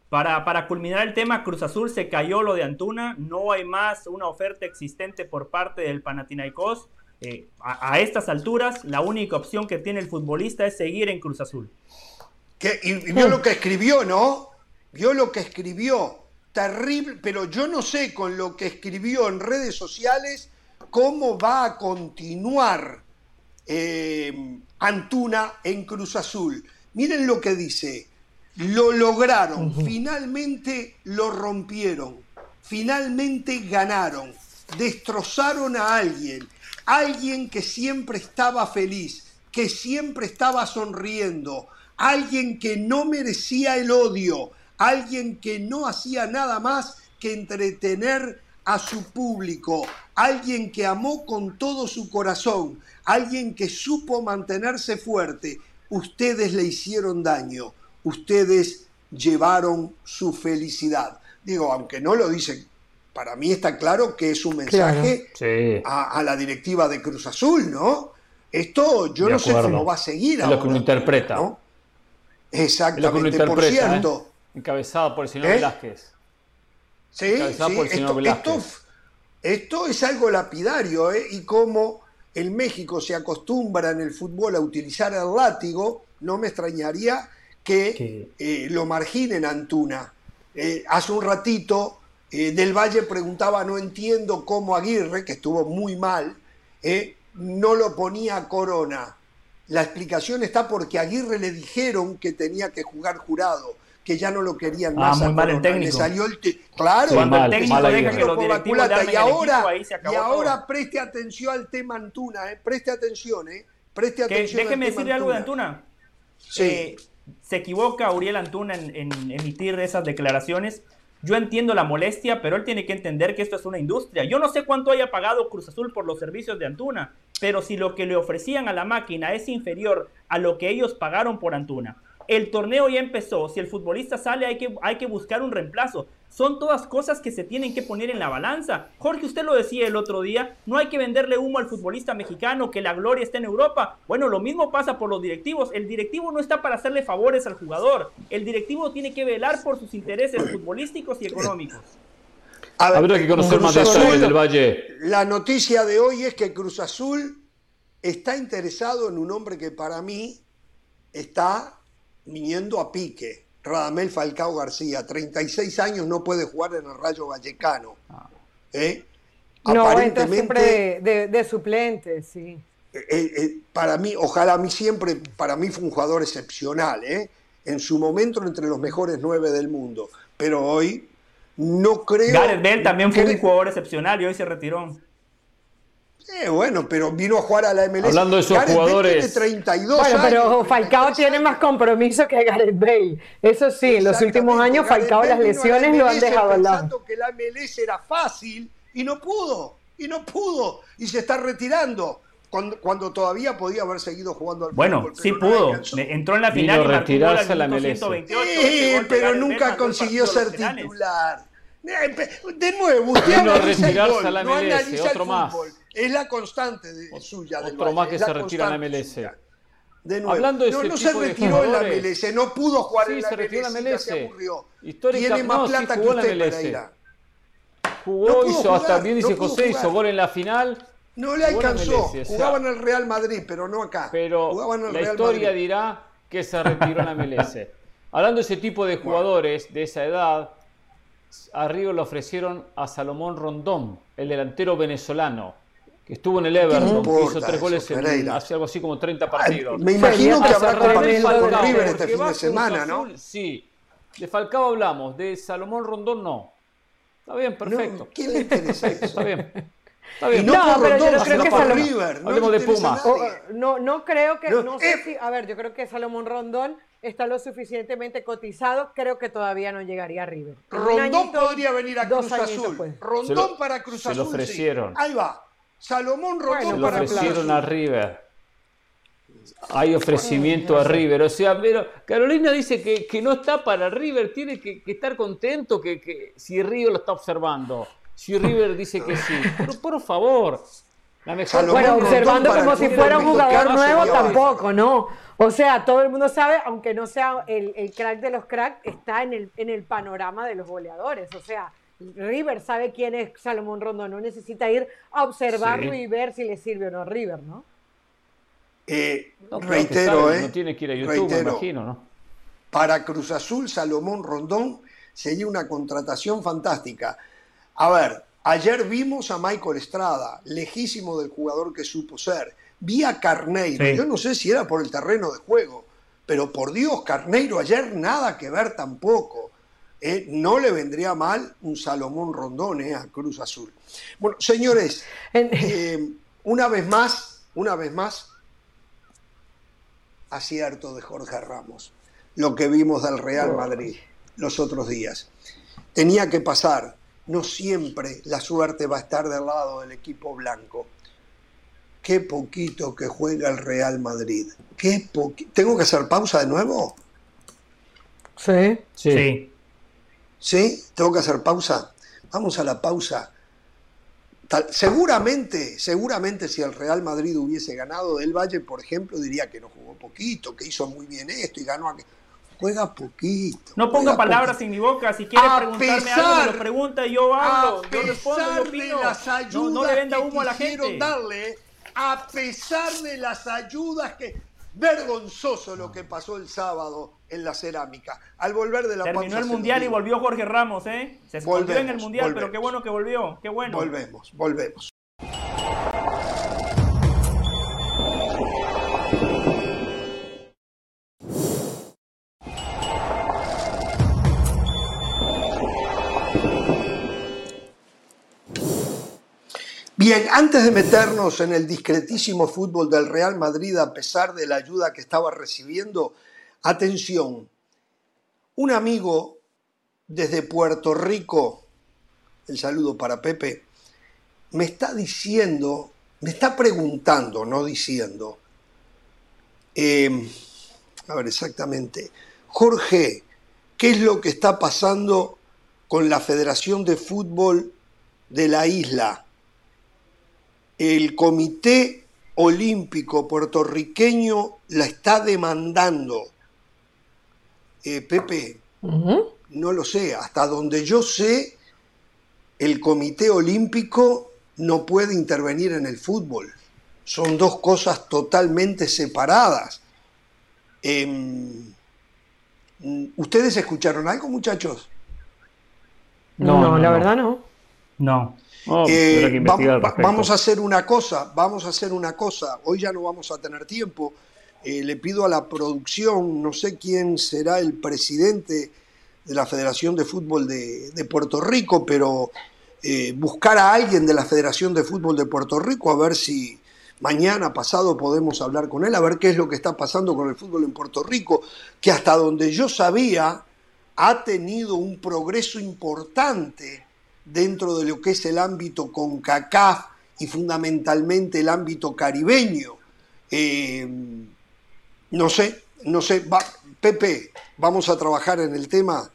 Para, culminar el tema, Cruz Azul se cayó lo de Antuna, no hay más una oferta existente por parte del Panathinaikos. Eh, a, estas alturas, la única opción que tiene el futbolista es seguir en Cruz Azul. y, vio lo que escribió, ¿no? Vio lo que escribió. Terrible, pero yo no sé con lo que escribió en redes sociales cómo va a continuar eh, Antuna en Cruz Azul. Miren lo que dice. Lo lograron, finalmente lo rompieron, finalmente ganaron, destrozaron a alguien, alguien que siempre estaba feliz, que siempre estaba sonriendo, alguien que no merecía el odio, alguien que no hacía nada más que entretener a su público, alguien que amó con todo su corazón, alguien que supo mantenerse fuerte. Ustedes le hicieron daño ustedes llevaron su felicidad. Digo, aunque no lo dicen, para mí está claro que es un mensaje a, la directiva de Cruz Azul, ¿no? Esto yo no sé cómo va a seguir. Es lo que uno interpreta. ¿no? Exactamente. por ¿eh? cierto, encabezado por el señor ¿Eh? Velázquez. Sí, sí esto, esto, es algo lapidario, ¿eh? Y como en México se acostumbra en el fútbol a utilizar el látigo, no me extrañaría que eh, lo marginen Antuna. Eh, hace un ratito eh, Del Valle preguntaba, no entiendo cómo Aguirre, que estuvo muy mal, no lo ponía a Corona. La explicación está porque a Aguirre le dijeron que tenía que jugar jurado, que ya no lo querían ah, más. muy mal el técnico. Le salió el claro, Cuando el técnico deja que los y ahora, y ahora preste atención al tema Antuna, preste atención, eh, preste atención. déjeme decirle algo de Antuna. Sí se equivoca Uriel Antuna en, emitir esas declaraciones. Yo entiendo la molestia, pero él tiene que entender que esto es una industria. Yo no sé cuánto haya pagado Cruz Azul por los servicios de Antuna, pero si lo que le ofrecían a la máquina es inferior a lo que ellos pagaron por Antuna, el torneo ya empezó, si el futbolista sale hay que, hay que buscar un reemplazo. Son todas cosas que se tienen que poner en la balanza. Jorge, usted lo decía el otro día, no hay que venderle humo al futbolista mexicano, que la gloria está en Europa. Bueno, lo mismo pasa por los directivos. El directivo no está para hacerle favores al jugador. El directivo tiene que velar por sus intereses futbolísticos y económicos. Habrá que conocer más de eso del Valle. La noticia de hoy es que Cruz Azul está interesado en un hombre que para mí está viniendo a pique. Radamel Falcao García, 36 años, no puede jugar en el Rayo Vallecano. Ah. ¿Eh? No, Aparentemente, de, de, suplente, sí. Eh, eh, para mí, ojalá a mí siempre, para mí fue un jugador excepcional, en su momento entre los mejores nueve del mundo, pero hoy no creo... Gareth Bell también fue un jugador excepcional y hoy se retiró. Eh, bueno, pero vino a jugar a la MLS. Hablando de esos jugadores. Tiene 32 bueno, pero Falcao tiene más compromiso que Gareth Bale. Eso sí, en los últimos años Falcao las lesiones lo han dejado al lado. Pensando que la MLS era fácil y no pudo, y no pudo, y se está retirando. Cuando, cuando todavía podía haber seguido jugando al Bueno, fútbol, sí pero no pudo. alcanzó. Entró en la final y retirarse al a la MLS. 128. Sí, pero Gareth nunca Bale consiguió ser titular. De nuevo, usted Vino a analiza el retirarse gol, a la no MLS, analiza el otro más. Es la constante de, suya. otro más que se retira en la MLS. suya. De nuevo. Hablando de no, no se retiró en la. MLS, no pudo jugar Sí, en la se retiró en la MLS, ya se MLS. aburrió. Histórica- Tiene más no, sí plata que usted, MLS. Pereira. Jugó, No hizo jugar, hasta bien dice José, hizo jugar. gol en la final. No le alcanzó. MLS, o sea, Jugaba en el Real Madrid, pero no acá. Pero Jugaba en el la Real historia Madrid. dirá que se retiró en la MLS. *laughs* Hablando de ese tipo de jugadores de esa edad, a Río le ofrecieron a Salomón Rondón, el delantero venezolano, que estuvo en el Everton, que hizo tres eso, goles en hace algo así como 30 Ay, partidos. me imagino que habrá compartido con de River este fin de semana, ¿no? Sí. De Falcao hablamos, de Salomón Rondón no. Está bien, perfecto. No, ¿Quién le interesa *laughs* eso? Está bien. Está Y bien. no, No, por pero yo Rondón, no creo que Salomón- River. No Hablemos le de interesa a Pumas. O, nadie. eh, no, no creo que, No, no, sé eh. si, a ver, yo creo que Salomón Rondón está lo suficientemente cotizado, creo que todavía no llegaría a River. Rondón añito, podría venir a Cruz Azul. pues. Rondón Se lo- para Cruz se Azul. lo sí. ofrecieron. Ahí va. Salomón Rondón Bueno, lo para Cruz ofrecieron a River. Hay ofrecimiento a River. O sea, pero Carolina dice que, que no está para River, tiene que, que estar contento que, que si Río lo está observando. Si River dice que sí. Pero por favor, la mejor. Bueno, observando como si fuera un jugador nuevo, tampoco, ¿no? O sea, todo el mundo sabe, aunque no sea el, el crack de los cracks, está en el, en el panorama de los goleadores. O sea, River sabe quién es Salomón Rondón, no necesita ir a observarlo Sí. y ver si le sirve o no a River, ¿no? Eh, No, reitero, sabe, ¿eh? No tiene que ir a YouTube, me Reitero. imagino, ¿no? Para Cruz Azul, Salomón Rondón sería una contratación fantástica. A ver, ayer vimos a Michael Estrada, lejísimo del jugador que supo ser. Vi a Carneiro, Sí. yo no sé si era por el terreno de juego, pero por Dios, Carneiro ayer nada que ver tampoco. Eh, no le vendría mal un Salomón Rondón eh, a Cruz Azul. Bueno, señores, En- eh, una vez más, una vez más, acierto de Jorge Ramos. Lo que vimos del Real Madrid los otros días. Tenía que pasar. No siempre la suerte va a estar del lado del equipo blanco. Qué poquito que juega el Real Madrid. Qué ¿Tengo que hacer pausa de nuevo? Sí. Sí. Sí. ¿Sí? ¿Tengo que hacer pausa? Vamos a la pausa. Tal- seguramente, seguramente si el Real Madrid hubiese ganado del Valle, por ejemplo, diría que no jugó poquito, que hizo muy bien esto y ganó a... Juega poquito. No ponga palabras poquito. en mi boca. Si quiere A preguntarme algo, me lo pregunta y yo hablo. A Yo respondo, yo opino. las ayudas No, no le venda que humo a la gente. darle, a pesar de las ayudas que... Vergonzoso lo que pasó el sábado en la cerámica. Al volver de la Terminó pausa el mundial y volvió Jorge Ramos, ¿eh? Se escondió en el Volvemos, mundial, pero qué bueno que volvió. Qué bueno. Volvemos, volvemos. Bien, antes de meternos en el discretísimo fútbol del Real Madrid, a pesar de la ayuda que estaba recibiendo, atención, un amigo desde Puerto Rico, el saludo para Pepe, me está diciendo, me está preguntando, no diciendo, eh, a ver exactamente, Jorge, ¿qué es lo que está pasando con la Federación de Fútbol de la isla? El Comité Olímpico puertorriqueño la está demandando. Eh, Pepe, no lo sé, hasta donde yo sé, el Comité Olímpico no puede intervenir en el fútbol. Son dos cosas totalmente separadas. Em, ¿Ustedes escucharon algo, muchachos? No, No, no, la no. verdad no. No. Oh, Eh, va- va- vamos a hacer una cosa, vamos a hacer una cosa. Hoy ya no vamos a tener tiempo. Eh, le pido a la producción, no sé quién será el presidente de la Federación de Fútbol de, de Puerto Rico, pero eh, buscar a alguien de la Federación de Fútbol de Puerto Rico a ver si mañana, pasado podemos hablar con él, a ver qué es lo que está pasando con el fútbol en Puerto Rico, que hasta donde yo sabía ha tenido un progreso importante dentro de lo que es el ámbito con CACAF y fundamentalmente el ámbito caribeño. Eh, no sé, no sé, Pepe, vamos a trabajar en el tema.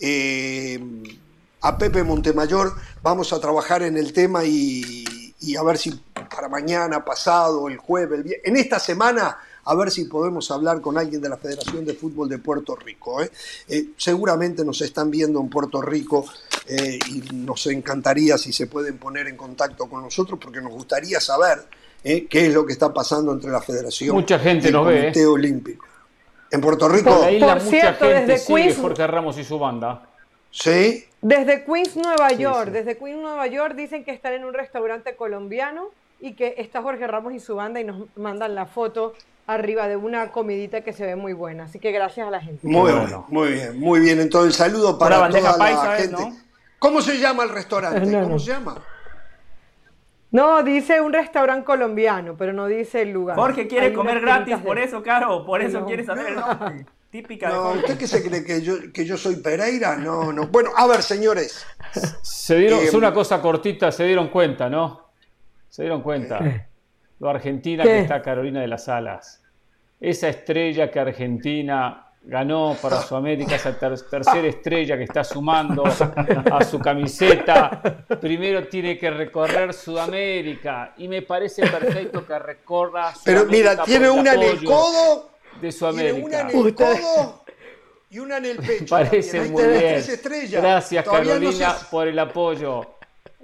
Eh, a Pepe Montemayor vamos a trabajar en el tema y, a ver si para mañana, pasado, el jueves, el en esta semana, a ver si podemos hablar con alguien de la Federación de Fútbol de Puerto Rico. ¿eh? Eh, seguramente nos están viendo en Puerto Rico y nos encantaría si se pueden poner en contacto con nosotros porque nos gustaría saber qué es lo que está pasando entre la Federación Mucha gente y el Comité Olímpico. En Puerto Rico. Por, mucha cierto, gente desde sigue Jorge Ramos y su banda. Sí. Desde Queens, Nueva York. Desde Queens, Nueva York dicen que están en un restaurante colombiano y que está Jorge Ramos y su banda y nos mandan la foto arriba de una comidita que se ve muy buena. Así que gracias a la gente. Muy bien, muy bien, muy bien. Entonces, saludo para toda la gente. ¿Cómo se llama el restaurante? ¿Cómo se llama? No, dice un restaurante colombiano, pero no dice el lugar. Jorge quiere comer gratis, por eso, Caro, por eso quiere saber el nombre. Típica no, ¿usted qué se cree que yo, que yo soy Pereira? No, no. Bueno, a ver, señores. Se dieron, es una cosa cortita, se dieron cuenta, ¿no? Se dieron cuenta. Lo argentina que está Carolina de las Alas. Esa estrella que Argentina ganó para Sudamérica esa tercera estrella que está sumando a su camiseta. Primero tiene que recorrer Sudamérica y me parece perfecto que recorra. *laughs* Pero mira, tiene una en el codo, de Sudamérica. Tiene una en el codo *laughs* y una en el pecho. Parece muy bien. Gracias Carolina por el apoyo.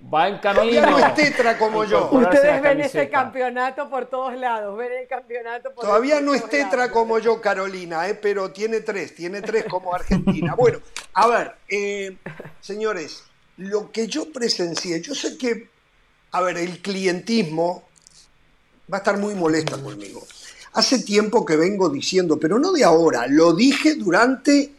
Va en camino. Todavía no es tetra como yo. Ustedes ven ese campeonato por todos lados. Ven el campeonato por Todavía no es tetra como yo, Carolina, eh, pero tiene tres. Tiene tres como Argentina. *laughs* bueno, a ver, eh, señores, lo que yo presencié, yo sé que, a ver, el clientismo va a estar muy molesta conmigo. Hace tiempo que vengo diciendo, pero no de ahora, lo dije durante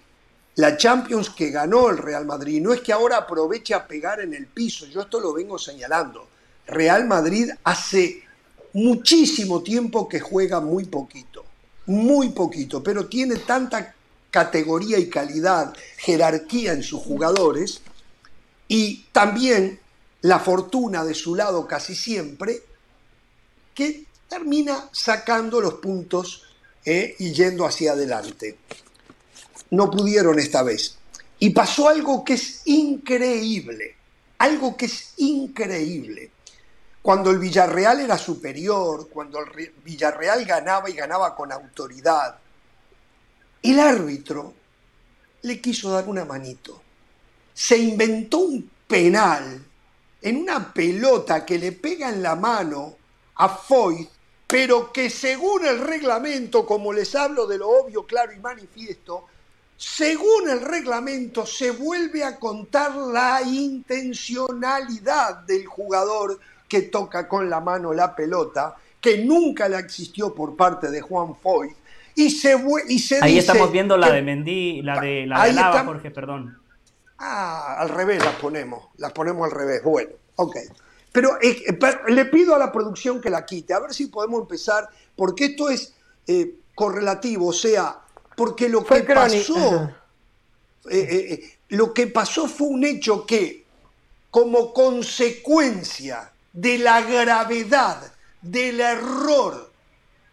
la Champions que ganó el Real Madrid. No es que ahora aproveche a pegar en el piso, yo esto lo vengo señalando. Real Madrid hace muchísimo tiempo que juega muy poquito, muy poquito, pero tiene tanta categoría y calidad, jerarquía en sus jugadores y también la fortuna de su lado casi siempre, que termina sacando los puntos eh, y yendo hacia adelante no pudieron esta vez. Y pasó algo que es increíble, algo que es increíble. Cuando el Villarreal era superior, cuando el Villarreal ganaba y ganaba con autoridad, el árbitro le quiso dar una manito. Se inventó un penal en una pelota que le pega en la mano a Foyt, pero que según el reglamento, como les hablo de lo obvio, claro y manifiesto, según el reglamento, se vuelve a contar la intencionalidad del jugador que toca con la mano la pelota, que nunca la existió por parte de Juan Foy. Y se, y se Ahí estamos viendo la de Mendy, la de la de Lava, Jorge, perdón. Ah, al revés las ponemos, las ponemos al revés. Bueno, ok. Pero, eh, le pido a la producción que la quite, a ver si podemos empezar, porque esto es eh, correlativo, o sea, porque lo que pasó, eh, eh, eh, lo que pasó fue un hecho que, como consecuencia de la gravedad del error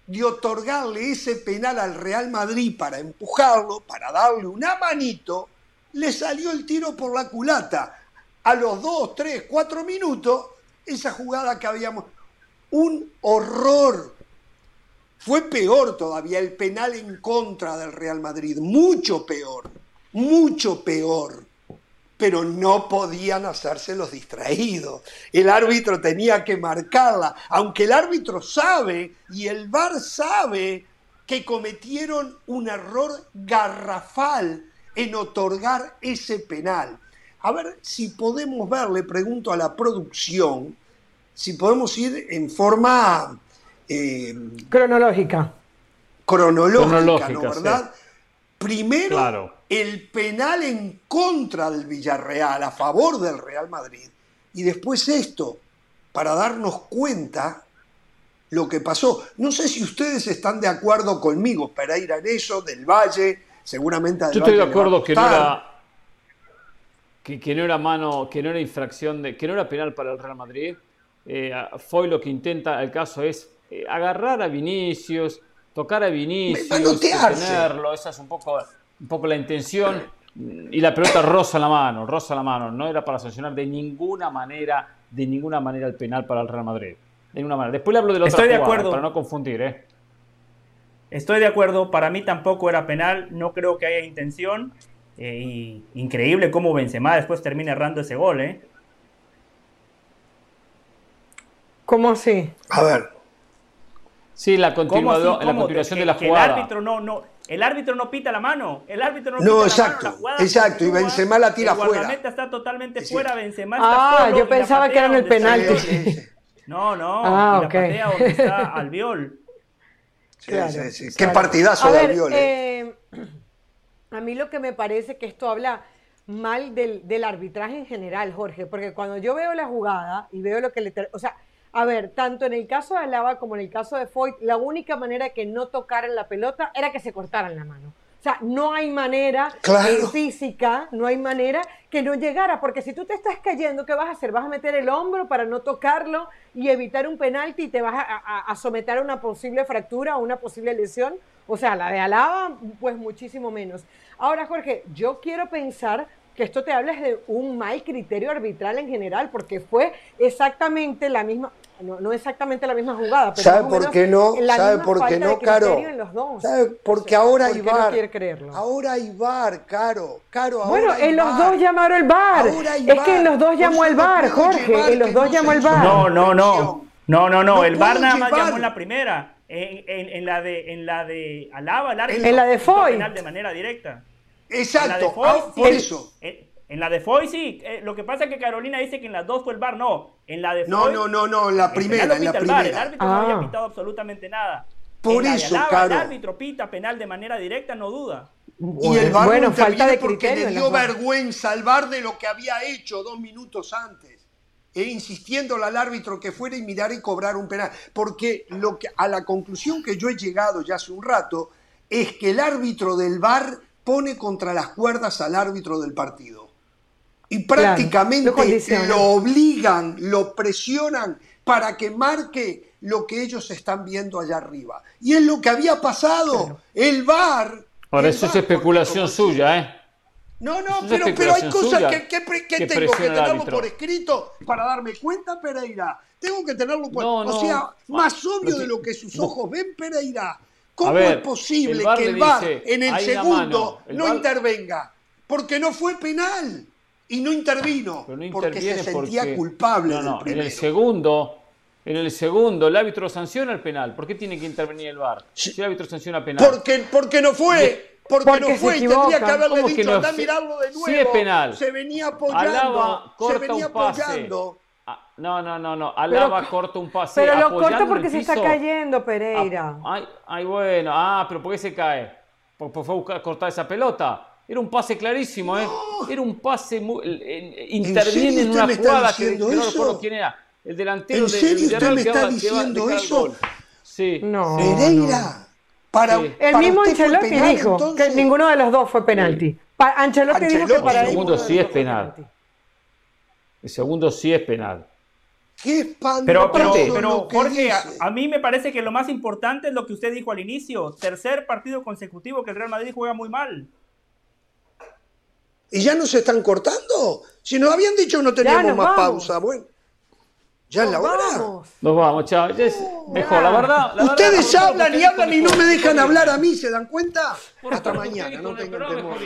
de otorgarle ese penal al Real Madrid para empujarlo, para darle una manito, le salió el tiro por la culata. A los dos, tres, cuatro minutos, esa jugada que habíamos... Un horror, fue peor todavía el penal en contra del Real Madrid, mucho peor, mucho peor. Pero no podían hacerse los distraídos. El árbitro tenía que marcarla, aunque el árbitro sabe y el VAR sabe que cometieron un error garrafal en otorgar ese penal. A ver si podemos ver, le pregunto a la producción, si podemos ir en forma eh, cronológica. Cronológica, ¿no? ¿Verdad? Primero, el penal en contra del Villarreal, a favor del Real Madrid, y después esto, para darnos cuenta lo que pasó. No sé si ustedes están de acuerdo conmigo, Pereira, en eso, del Valle, seguramente Yo estoy de acuerdo que no era que, no era mano, que no era infracción, de, que no era penal para el Real Madrid. Eh, fue lo que intenta, el caso es eh, agarrar a Vinicius, tocar a Vinicius, tenerlo, esa es un poco, un poco la intención. Y la pelota roza la mano, roza la mano. No era para sancionar de ninguna manera, de ninguna manera el penal para el Real Madrid. De ninguna manera. Después le hablo de la Estoy de acuerdo. para no confundir, ¿eh? Estoy de acuerdo, para mí tampoco era penal, no creo que haya intención. Eh, increíble cómo Benzema después termina errando ese gol, ¿eh? ¿Cómo así? A ver. Sí, la, la continuación de la jugada. el árbitro no, no, el árbitro no pita la mano. El árbitro no, no pita exacto, la mano. exacto. Y Benzema la tira fuera. El está totalmente fuera. Benzema está Ah, yo pensaba que era en el penalti. No, no. Ah, la patea donde está Albiol. Sí, sí, sí. Qué partidazo de Albiol. Eh. eh *clears throat* a mí lo que me parece que esto habla mal del, arbitraje en general, Jorge, porque cuando yo veo la jugada y veo lo que le... O sea, a ver, tanto en el caso de Alaba como en el caso de Foyt, la única manera que no tocaran la pelota era que se cortaran la mano. O sea, no hay manera física, no hay manera que no llegara, porque si tú te estás cayendo, ¿qué vas a hacer? ¿Vas a meter el hombro para no tocarlo y evitar un penalti y te vas a, a someter a una posible fractura o una posible lesión? O sea, la de Alaba, pues muchísimo menos. Ahora, Jorge, yo quiero pensar que esto te habla de un mal criterio arbitral en general, porque fue exactamente la misma, no, exactamente la misma jugada, pero ¿sabe por qué no? ¿Sabe por qué no, Caro? ¿Sabe? Porque ahora hay VAR. ahora hay VAR, Caro. Caro bueno, en los dos llamaron el VAR. Es que en los dos llamó el VAR, Jorge. En los dos llamó el VAR. No, no, no. No, no, no. El VAR nada más llamó en la primera. En, la de en la de Alaba, el árbitro, en la de Foy de manera directa. Exacto, ah, por eso. En, la de Foy sí, eh, lo que pasa es que Carolina dice que en las dos fue el bar, no. En la de Foy, No, no, no, no, en la primera, en la primera. El, árbitro no había ah. pitado absolutamente nada. Por eso, Alaba, El árbitro pita penal de manera directa, no duda. Y el bar bueno, falta de porque le dio vergüenza al bar de lo que había hecho dos minutos antes e insistiéndole al árbitro que fuera y mirar y cobrar un penal. Porque lo que, a la conclusión que yo he llegado ya hace un rato es que el árbitro del VAR pone contra las cuerdas al árbitro del partido. Y prácticamente lo, obligan, lo presionan para que marque lo que ellos están viendo allá arriba. Y es lo que había pasado. El VAR... Ahora, eso es especulación suya, ¿eh? No, no, pero, pero hay cosas que, que, tengo que tenerlo por escrito para darme cuenta, Pereira. Tengo que tenerlo por O sea, más obvio de lo que sus ojos ven, Pereira. ¿Cómo es posible que el VAR en el segundo no intervenga? Porque no fue penal y no intervino. porque se sentía culpable. No, en el segundo. En el segundo, el árbitro sanciona el penal. ¿Por qué tiene que intervenir el VAR? Si el árbitro sanciona penal. Porque, porque no fue. Porque, no fue y tendría que haberle dicho, anda a mirarlo de nuevo. Sí es penal. Se venía apoyando. se venía apoyando. Ah, no, no, no, no. Alaba corta un pase. Pero lo corta porque se está cayendo, Pereira. Ah, ay, ay, bueno. Ah, pero ¿por qué se cae? Porque fue a buscar cortar esa pelota. Era un pase clarísimo, ¿eh? *gasps* Era un pase muy. interviene en, una jugada que, no recuerdo quién era. El delantero ¿En serio usted me está diciendo eso? Sí. No. Pereira. El mismo Ancelotti dijo que ninguno de los dos fue penalti. Ancelotti, dijo que para El segundo sí es penal. El segundo sí es penal. Qué pero, pero, pero Jorge, a, mí me parece que lo más importante es lo que usted dijo al inicio. Tercer partido consecutivo que el Real Madrid juega muy mal. ¿Y ya no se están cortando? Si nos habían dicho no teníamos más pausa. Bueno. ¿Ya es la hora? Nos vamos, chao. mejor, la verdad. Ustedes hablan y hablan y no me dejan hablar a mí, ¿se dan cuenta? Hasta mañana, no tengan temor.